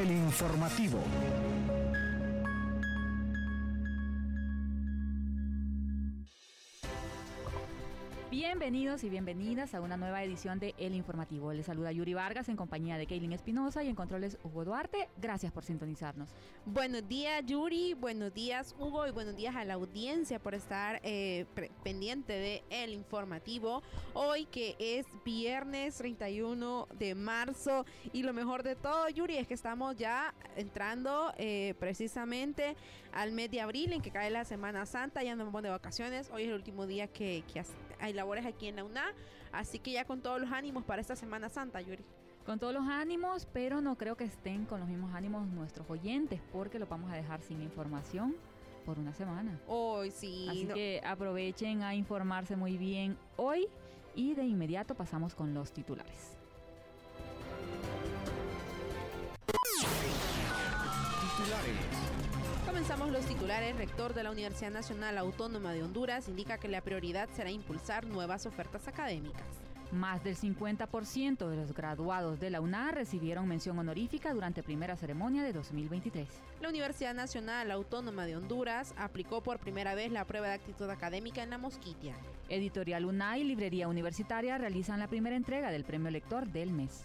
el informativo. Bienvenidos y bienvenidas a una nueva edición de El Informativo. Les saluda Yuri Vargas en compañía de Kaylin Espinosa y en controles Hugo Duarte. Gracias por sintonizarnos. Buenos días Yuri, buenos días Hugo y buenos días a la audiencia por estar eh, pendiente de El Informativo. Hoy que es viernes 31 de marzo y lo mejor de todo Yuri es que estamos ya entrando eh, precisamente al mes de abril en que cae la Semana Santa, ya nos vamos de vacaciones. Hoy es el último día que, que labores aquí en la UNA. Así que ya con todos los ánimos para esta Semana Santa, Yuri. Con todos los ánimos, pero no creo que estén con los mismos ánimos nuestros oyentes, porque lo vamos a dejar sin información por una semana. Hoy sí. Así que aprovechen a informarse muy bien hoy y de inmediato pasamos con los titulares. Titulares. Comenzamos los titulares. Rector de la Universidad Nacional Autónoma de Honduras indica que la prioridad será impulsar nuevas ofertas académicas. Más del 50% de los graduados de la UNA recibieron mención honorífica durante primera ceremonia de 2023. La Universidad Nacional Autónoma de Honduras aplicó por primera vez la prueba de actitud académica en la Mosquitia. Editorial UNA y Librería Universitaria realizan la primera entrega del premio lector del mes.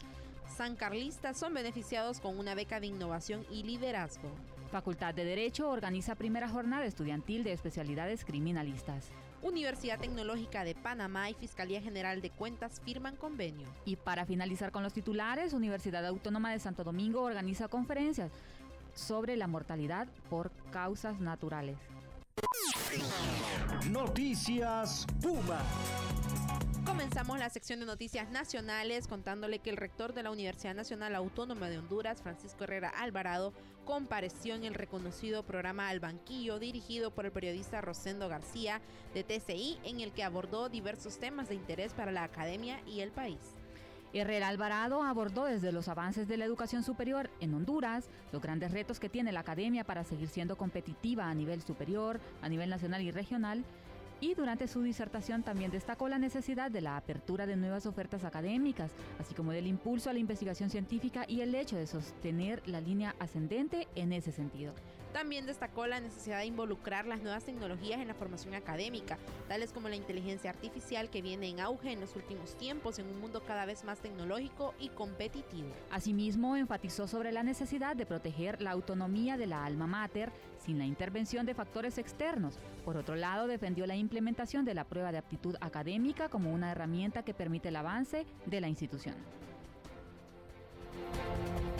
San Carlistas son beneficiados con una beca de innovación y liderazgo. Facultad de Derecho organiza primera jornada estudiantil de especialidades criminalistas. Universidad Tecnológica de Panamá y Fiscalía General de Cuentas firman convenio. Y para finalizar con los titulares, Universidad Autónoma de Santo Domingo organiza conferencias sobre la mortalidad por causas naturales. Noticias Puma. Comenzamos la sección de noticias nacionales contándole que el rector de la Universidad Nacional Autónoma de Honduras, Francisco Herrera Alvarado, compareció en el reconocido programa Al Banquillo dirigido por el periodista Rosendo García de TCI, en el que abordó diversos temas de interés para la academia y el país. Herrera Alvarado abordó desde los avances de la educación superior en Honduras, los grandes retos que tiene la academia para seguir siendo competitiva a nivel superior, a nivel nacional y regional, y durante su disertación también destacó la necesidad de la apertura de nuevas ofertas académicas, así como del impulso a la investigación científica y el hecho de sostener la línea ascendente en ese sentido. También destacó la necesidad de involucrar las nuevas tecnologías en la formación académica, tales como la inteligencia artificial que viene en auge en los últimos tiempos en un mundo cada vez más tecnológico y competitivo. Asimismo, enfatizó sobre la necesidad de proteger la autonomía de la alma mater sin la intervención de factores externos. Por otro lado, defendió la implementación de la prueba de aptitud académica como una herramienta que permite el avance de la institución.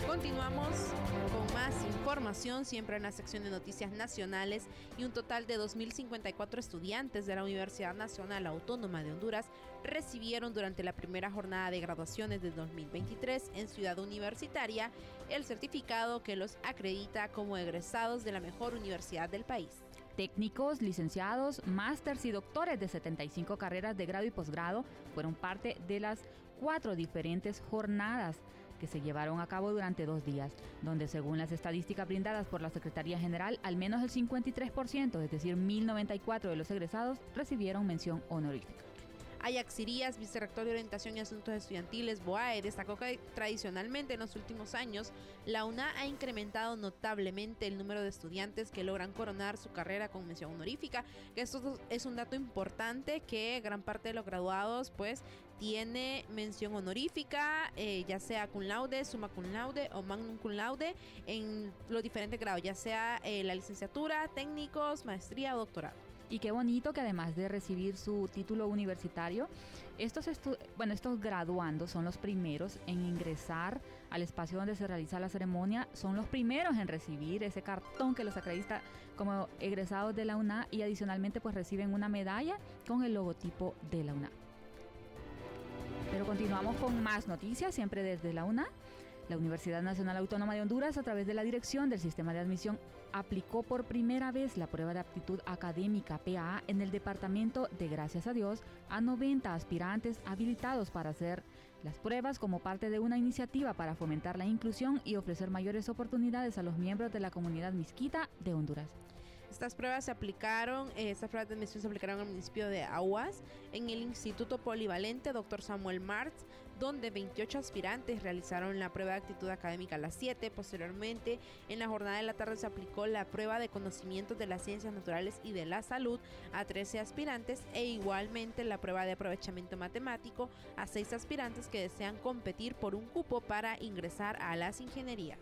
Continuamos con más información, siempre en la sección de noticias nacionales, y un total de 2.054 estudiantes de la Universidad Nacional Autónoma de Honduras recibieron durante la primera jornada de graduaciones de 2023 en Ciudad Universitaria el certificado que los acredita como egresados de la mejor universidad del país. Técnicos, licenciados, másters y doctores de 75 carreras de grado y posgrado fueron parte de las cuatro diferentes jornadas que se llevaron a cabo durante dos días, donde según las estadísticas brindadas por la Secretaría General, al menos el 53%, es decir, 1.094 de los egresados, recibieron mención honorífica. Ajax Irías, vicerrector de Orientación y Asuntos Estudiantiles, BOAE, destacó que tradicionalmente en los últimos años la UNA ha incrementado notablemente el número de estudiantes que logran coronar su carrera con mención honorífica, esto es un dato importante que gran parte de los graduados pues tiene mención honorífica, eh, ya sea cum laude, summa cum laude o magnum cum laude en los diferentes grados, ya sea eh, la licenciatura, técnicos, maestría o doctorado. Y qué bonito que además de recibir su título universitario, estos, bueno, estos graduandos son los primeros en ingresar al espacio donde se realiza la ceremonia, son los primeros en recibir ese cartón que los acredita como egresados de la UNA y adicionalmente pues reciben una medalla con el logotipo de la UNA. Pero continuamos con más noticias, siempre desde la UNA. La Universidad Nacional Autónoma de Honduras, a través de la Dirección del Sistema de Admisión, aplicó por primera vez la prueba de aptitud académica PAA en el departamento de Gracias a Dios a 90 aspirantes habilitados para hacer las pruebas como parte de una iniciativa para fomentar la inclusión y ofrecer mayores oportunidades a los miembros de la comunidad misquita de Honduras. Estas pruebas se aplicaron, eh, estas pruebas de admisión se aplicaron al municipio de Aguas, en el Instituto Polivalente Dr. Samuel Martz, donde 28 aspirantes realizaron la prueba de actitud académica a las 7. Posteriormente, en la jornada de la tarde se aplicó la prueba de conocimientos de las ciencias naturales y de la salud a 13 aspirantes e igualmente la prueba de aprovechamiento matemático a 6 aspirantes que desean competir por un cupo para ingresar a las ingenierías.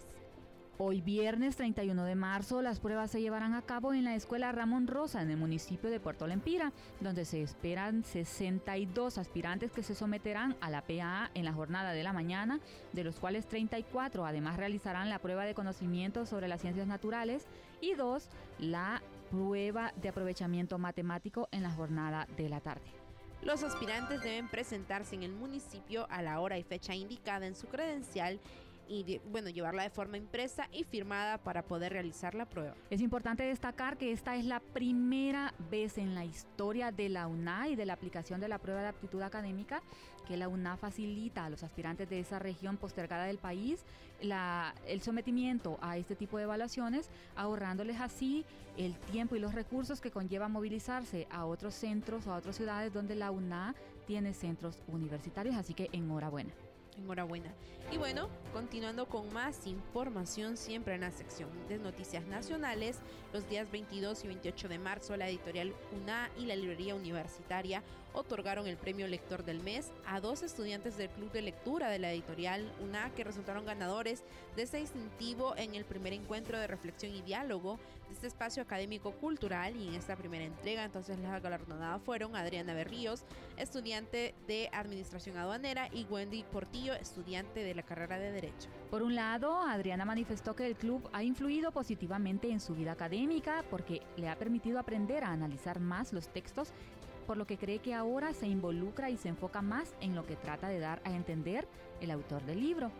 Hoy viernes 31 de marzo las pruebas se llevarán a cabo en la Escuela Ramón Rosa en el municipio de Puerto Lempira, donde se esperan 62 aspirantes que se someterán a la PAA en la jornada de la mañana, de los cuales 34 además realizarán la prueba de conocimiento sobre las ciencias naturales y dos la prueba de aprovechamiento matemático en la jornada de la tarde. Los aspirantes deben presentarse en el municipio a la hora y fecha indicada en su credencial y bueno, llevarla de forma impresa y firmada para poder realizar la prueba. Es importante destacar que esta es la primera vez en la historia de la UNA y de la aplicación de la prueba de aptitud académica que la UNA facilita a los aspirantes de esa región postergada del país la, el sometimiento a este tipo de evaluaciones, ahorrándoles así el tiempo y los recursos que conlleva movilizarse a otros centros o a otras ciudades donde la UNA tiene centros universitarios. Así que enhorabuena. Enhorabuena. Y bueno, continuando con más información siempre en la sección de noticias nacionales, los días 22 y 28 de marzo la editorial UNA y la librería universitaria otorgaron el premio Lector del Mes a dos estudiantes del Club de Lectura de la editorial UNA que resultaron ganadores de este distintivo en el primer encuentro de reflexión y diálogo de este espacio académico cultural y en esta primera entrega entonces las galardonadas fueron Adriana Berríos, estudiante de Administración Aduanera y Wendy Portillo, estudiante de la carrera de Derecho. Por un lado, Adriana manifestó que el club ha influido positivamente en su vida académica porque le ha permitido aprender a analizar más los textos por lo que cree que ahora se involucra y se enfoca más en lo que trata de dar a entender el autor del libro.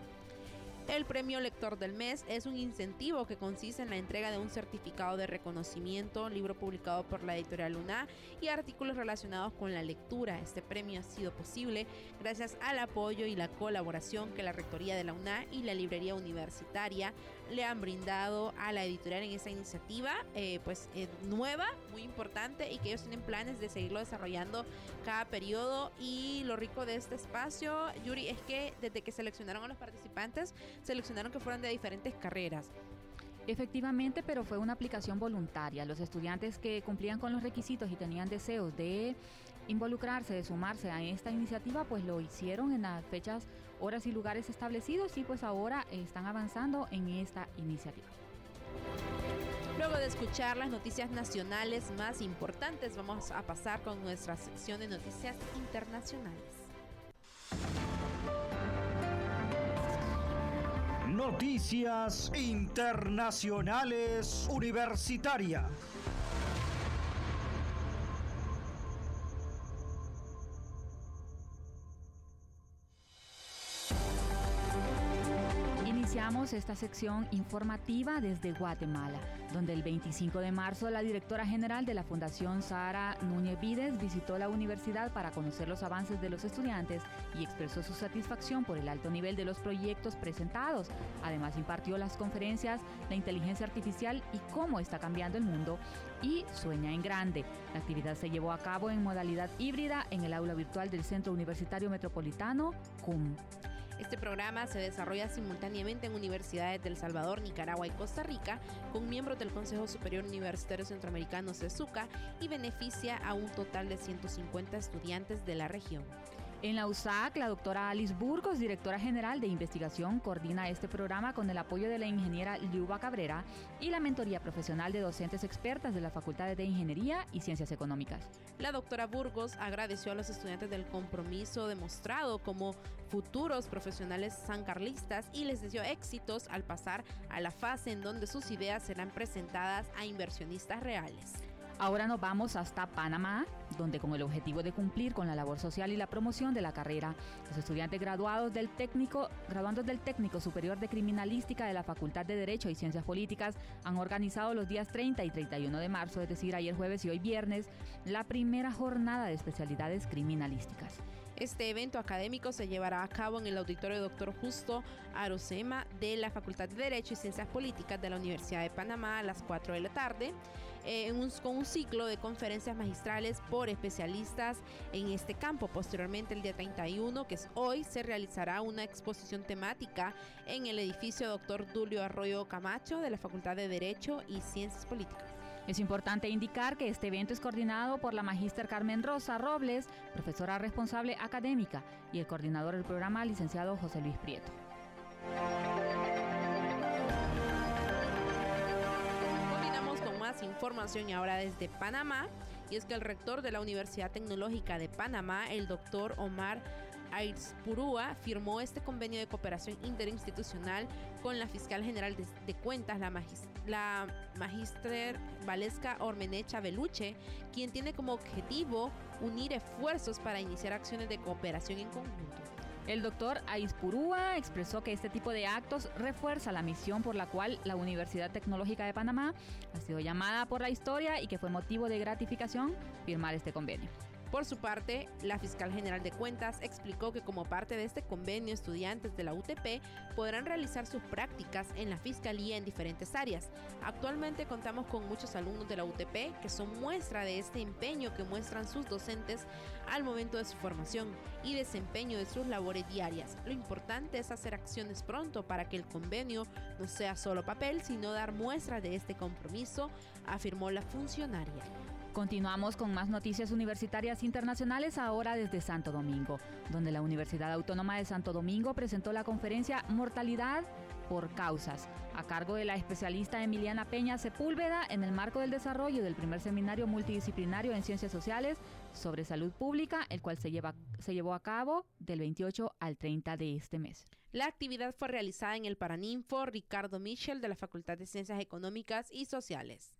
El premio Lector del Mes es un incentivo que consiste en la entrega de un certificado de reconocimiento, libro publicado por la editorial Luna y artículos relacionados con la lectura. Este premio ha sido posible gracias al apoyo y la colaboración que la Rectoría de la UNA y la Librería Universitaria le han brindado a la editorial en esta iniciativa, eh, pues eh, nueva, muy importante y que ellos tienen planes de seguirlo desarrollando cada periodo. Y lo rico de este espacio, Yuri, es que desde que seleccionaron a los participantes, seleccionaron que fueran de diferentes carreras. Efectivamente, pero fue una aplicación voluntaria. Los estudiantes que cumplían con los requisitos y tenían deseos de involucrarse, de sumarse a esta iniciativa, pues lo hicieron en las fechas, horas y lugares establecidos y pues ahora están avanzando en esta iniciativa. Luego de escuchar las noticias nacionales más importantes, vamos a pasar con nuestra sección de noticias internacionales. Noticias Internacionales Universitarias. Iniciamos esta sección informativa desde Guatemala, donde el 25 de marzo la directora general de la Fundación Sara Núñez Vides visitó la universidad para conocer los avances de los estudiantes y expresó su satisfacción por el alto nivel de los proyectos presentados. Además impartió las conferencias La inteligencia artificial y cómo está cambiando el mundo y Sueña en Grande. La actividad se llevó a cabo en modalidad híbrida en el aula virtual del Centro Universitario Metropolitano, CUM. Este programa se desarrolla simultáneamente en universidades de El Salvador, Nicaragua y Costa Rica, con miembros del Consejo Superior Universitario Centroamericano CESUCA y beneficia a un total de 150 estudiantes de la región. En la USAC, la doctora Alice Burgos, directora general de investigación, coordina este programa con el apoyo de la ingeniera Liuba Cabrera y la mentoría profesional de docentes expertas de la Facultad de Ingeniería y Ciencias Económicas. La doctora Burgos agradeció a los estudiantes del compromiso demostrado como futuros profesionales sancarlistas y les deseó éxitos al pasar a la fase en donde sus ideas serán presentadas a inversionistas reales. Ahora nos vamos hasta Panamá, donde con el objetivo de cumplir con la labor social y la promoción de la carrera, los estudiantes graduados del técnico, graduandos del Técnico Superior de Criminalística de la Facultad de Derecho y Ciencias Políticas han organizado los días 30 y 31 de marzo, es decir, ayer jueves y hoy viernes, la primera jornada de especialidades criminalísticas. Este evento académico se llevará a cabo en el auditorio Dr. Justo Arosema de la Facultad de Derecho y Ciencias Políticas de la Universidad de Panamá a las 4 de la tarde. Eh, con un ciclo de conferencias magistrales por especialistas en este campo. Posteriormente, el día 31, que es hoy, se realizará una exposición temática en el edificio Dr. Dulio Arroyo Camacho de la Facultad de Derecho y Ciencias Políticas. Es importante indicar que este evento es coordinado por la magíster Carmen Rosa Robles, profesora responsable académica, y el coordinador del programa, licenciado José Luis Prieto. Información y ahora desde Panamá, y es que el rector de la Universidad Tecnológica de Panamá, el doctor Omar Aizpurúa firmó este convenio de cooperación interinstitucional con la fiscal general de, cuentas, la, la magister Valesca Ormenecha Beluche, quien tiene como objetivo unir esfuerzos para iniciar acciones de cooperación en conjunto. El doctor Aispurúa expresó que este tipo de actos refuerza la misión por la cual la Universidad Tecnológica de Panamá ha sido llamada por la historia y que fue motivo de gratificación firmar este convenio. Por su parte, la fiscal general de cuentas explicó que como parte de este convenio, estudiantes de la UTP podrán realizar sus prácticas en la fiscalía en diferentes áreas. Actualmente contamos con muchos alumnos de la UTP que son muestra de este empeño que muestran sus docentes al momento de su formación y desempeño de sus labores diarias. Lo importante es hacer acciones pronto para que el convenio no sea solo papel, sino dar muestra de este compromiso, afirmó la funcionaria. Continuamos con más noticias universitarias internacionales ahora desde Santo Domingo, donde la Universidad Autónoma de Santo Domingo presentó la conferencia Mortalidad por causas, a cargo de la especialista Emiliana Peña Sepúlveda en el marco del desarrollo del primer seminario multidisciplinario en ciencias sociales sobre salud pública, el cual se, llevó a cabo del 28 al 30 de este mes. La actividad fue realizada en el Paraninfo Ricardo Michel de la Facultad de Ciencias Económicas y Sociales.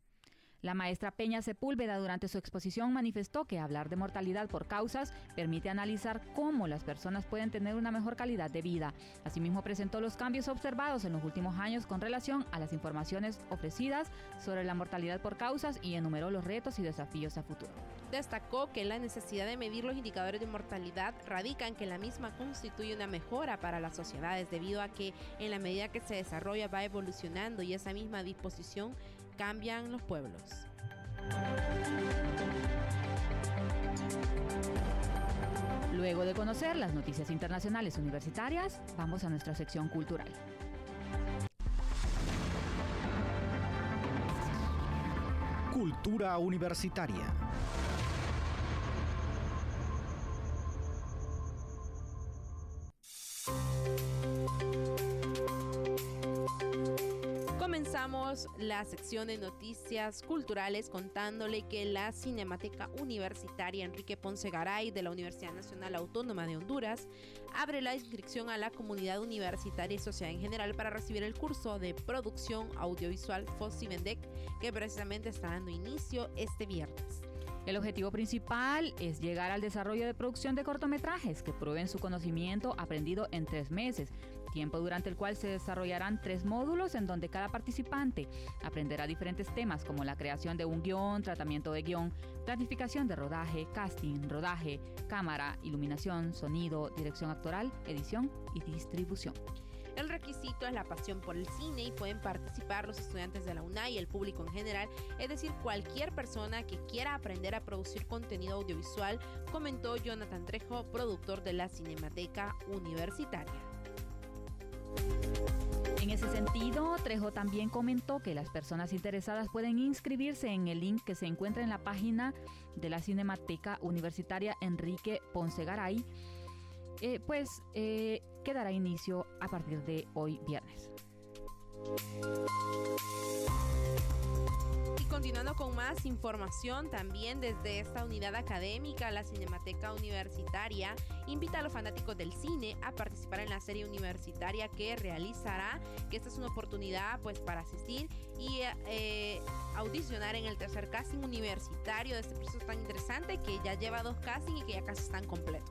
La maestra Peña Sepúlveda durante su exposición manifestó que hablar de mortalidad por causas permite analizar cómo las personas pueden tener una mejor calidad de vida. Asimismo presentó los cambios observados en los últimos años con relación a las informaciones ofrecidas sobre la mortalidad por causas y enumeró los retos y desafíos a futuro. Destacó que la necesidad de medir los indicadores de mortalidad radica en que la misma constituye una mejora para las sociedades debido a que en la medida que se desarrolla va evolucionando y esa misma disposición cambian los pueblos. Luego de conocer las noticias internacionales universitarias, vamos a nuestra sección cultural. Cultura universitaria. La sección de noticias culturales contándole que la Cinemateca Universitaria Enrique Ponce Garay de la Universidad Nacional Autónoma de Honduras abre la inscripción a la comunidad universitaria y sociedad en general para recibir el curso de producción audiovisual Fossi Vendec que precisamente está dando inicio este viernes. El objetivo principal es llegar al desarrollo de producción de cortometrajes que prueben su conocimiento aprendido en tres meses, tiempo durante el cual se desarrollarán tres módulos en donde cada participante aprenderá diferentes temas como la creación de un guion, tratamiento de guion, planificación de rodaje, casting, rodaje, cámara, iluminación, sonido, dirección actoral, edición y distribución. El requisito es la pasión por el cine y pueden participar los estudiantes de la UNAI y el público en general, es decir, cualquier persona que quiera aprender a producir contenido audiovisual, comentó Jonathan Trejo, productor de la Cinemateca Universitaria. En ese sentido, Trejo también comentó que las personas interesadas pueden inscribirse en el link que se encuentra en la página de la Cinemateca Universitaria Enrique Ponce Garay eh, pues eh, quedará inicio a partir de hoy viernes. Y continuando con más información, también desde esta unidad académica, la Cinemateca Universitaria invita a los fanáticos del cine a participar en la serie universitaria que realizará, que esta es una oportunidad pues para asistir y eh, audicionar en el tercer casting universitario de este proceso tan interesante que ya lleva dos castings y que ya casi están completos.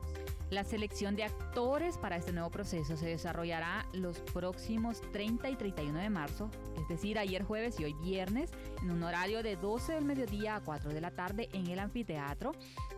La selección de actores para este nuevo proceso se desarrollará los próximos 30 y 31 de marzo, es decir, ayer jueves y hoy viernes, en un horario de 12 del mediodía a 4 de la tarde en el anfiteatro,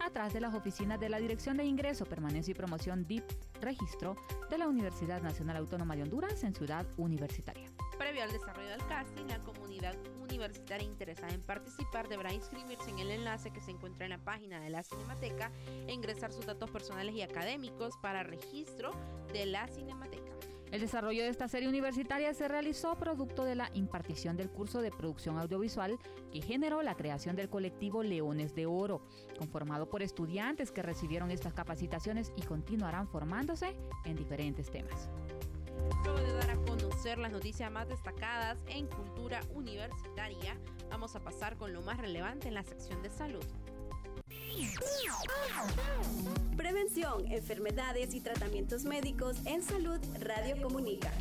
atrás de las oficinas de la Dirección de Ingreso, Permanencia y Promoción DIP Registro de la Universidad Nacional Autónoma de Honduras en Ciudad Universitaria. Previo al desarrollo del casting, la comunidad universitaria interesada en participar deberá inscribirse en el enlace que se encuentra en la página de la Cinemateca e ingresar sus datos personales y académicos para registro de la Cinemateca. El desarrollo de esta serie universitaria se realizó producto de la impartición del curso de producción audiovisual que generó la creación del colectivo Leones de Oro, conformado por estudiantes que recibieron estas capacitaciones y continuarán formándose en diferentes temas. Luego de dar a conocer las noticias más destacadas en cultura universitaria, vamos a pasar con lo más relevante en la sección de salud. Prevención, enfermedades y tratamientos médicos en salud Radio Comunica.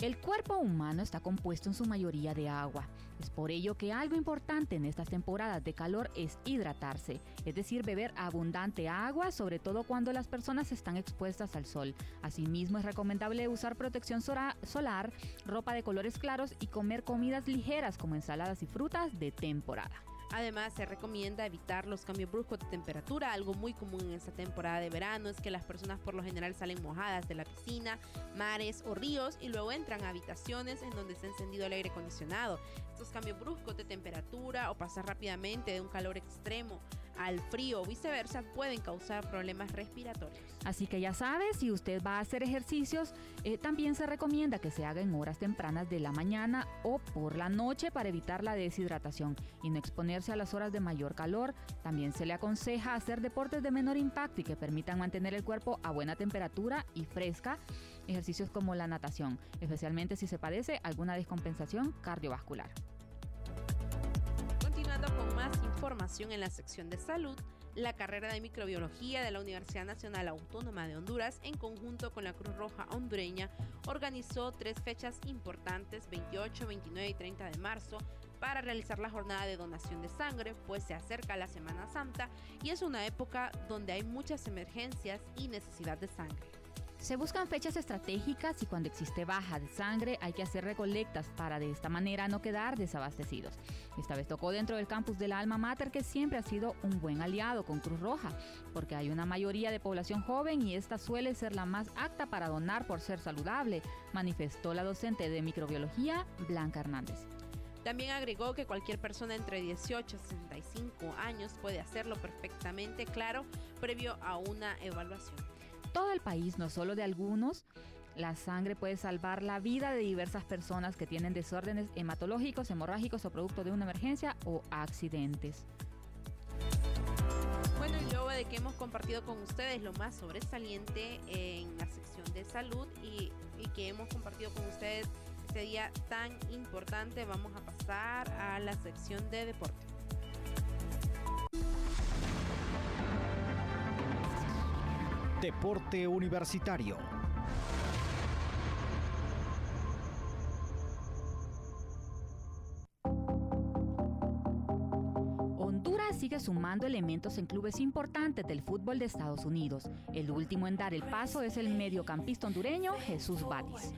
El cuerpo humano está compuesto en su mayoría de agua. Es por ello que algo importante en estas temporadas de calor es hidratarse, es decir, beber abundante agua, sobre todo cuando las personas están expuestas al sol. Asimismo, es recomendable usar protección solar, ropa de colores claros y comer comidas ligeras como ensaladas y frutas de temporada. Además, se recomienda evitar los cambios bruscos de temperatura. Algo muy común en esta temporada de verano es que las personas por lo general salen mojadas de la piscina, mares o ríos y luego entran a habitaciones en donde se ha encendido el aire acondicionado. Estos cambios bruscos de temperatura o pasar rápidamente de un calor extremo al frío o viceversa pueden causar problemas respiratorios. Así que ya sabes, si usted va a hacer ejercicios, eh, también se recomienda que se haga en horas tempranas de la mañana o por la noche para evitar la deshidratación y no exponerse a las horas de mayor calor. También se le aconseja hacer deportes de menor impacto y que permitan mantener el cuerpo a buena temperatura y fresca. Ejercicios como la natación, especialmente si se padece alguna descompensación cardiovascular información en la sección de salud, la carrera de microbiología de la Universidad Nacional Autónoma de Honduras, en conjunto con la Cruz Roja hondureña, organizó tres fechas importantes, 28, 29 y 30 de marzo, para realizar la jornada de donación de sangre, pues se acerca la Semana Santa y es una época donde hay muchas emergencias y necesidad de sangre. Se buscan fechas estratégicas y cuando existe baja de sangre hay que hacer recolectas para de esta manera no quedar desabastecidos. Esta vez tocó dentro del campus de la Alma Mater que siempre ha sido un buen aliado con Cruz Roja, porque hay una mayoría de población joven y esta suele ser la más apta para donar por ser saludable, manifestó la docente de microbiología Blanca Hernández. También agregó que cualquier persona entre 18 y 65 años puede hacerlo perfectamente claro previo a una evaluación todo el país, no solo de algunos. La sangre puede salvar la vida de diversas personas que tienen desórdenes hematológicos, hemorrágicos o producto de una emergencia o accidentes. Bueno, y luego de que hemos compartido con ustedes lo más sobresaliente en la sección de salud y, y que hemos compartido con ustedes este día tan importante, vamos a pasar a la sección de deporte. Deporte Universitario. sigue sumando elementos en clubes importantes del fútbol de Estados Unidos. El último en dar el paso es el mediocampista hondureño Jesús Batis.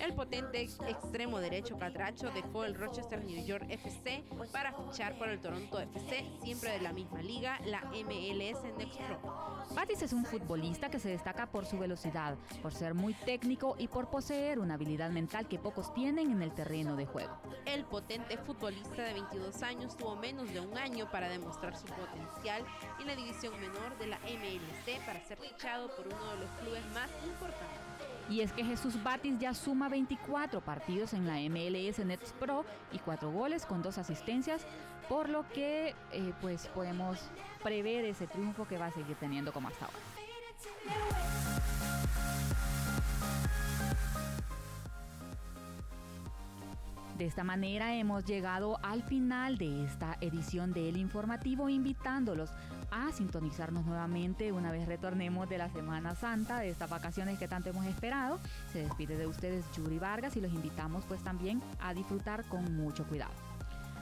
El potente extremo derecho catracho dejó el Rochester New York FC para fichar por el Toronto FC, siempre de la misma liga, la MLS Next Pro. Batis es un futbolista que se destaca por su velocidad, por ser muy técnico y por poseer una habilidad mental que pocos tienen en el terreno de juego. El potente futbolista de 22 años tuvo menos de un año para demostrar su potencial en la división menor de la MLC para ser fichado por uno de los clubes más importantes. Y es que Jesús Batis ya suma 24 partidos en la MLS Nets Pro y 4 goles con 2 asistencias, por lo que eh, pues podemos prever ese triunfo que va a seguir teniendo como hasta ahora. De esta manera hemos llegado al final de esta edición del informativo, invitándolos a sintonizarnos nuevamente una vez retornemos de la Semana Santa, de estas vacaciones que tanto hemos esperado. Se despide de ustedes Yuri Vargas y los invitamos pues también a disfrutar con mucho cuidado.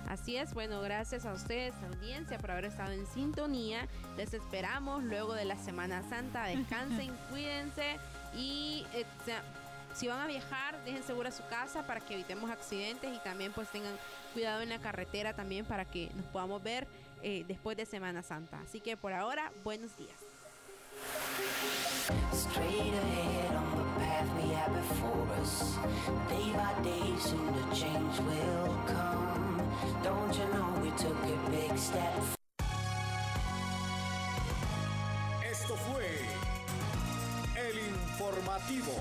Así es, bueno, gracias a ustedes, audiencia, por haber estado en sintonía. Les esperamos luego de la Semana Santa. Descansen, cuídense y eh, si van a viajar, dejen segura su casa para que evitemos accidentes y también pues tengan cuidado en la carretera también para que nos podamos ver eh, después de Semana Santa. Así que por ahora, buenos días. Straight ahead on the path we have before us. Day by day, soon the change will come. Don't you know we took a big step Esto fue el informativo.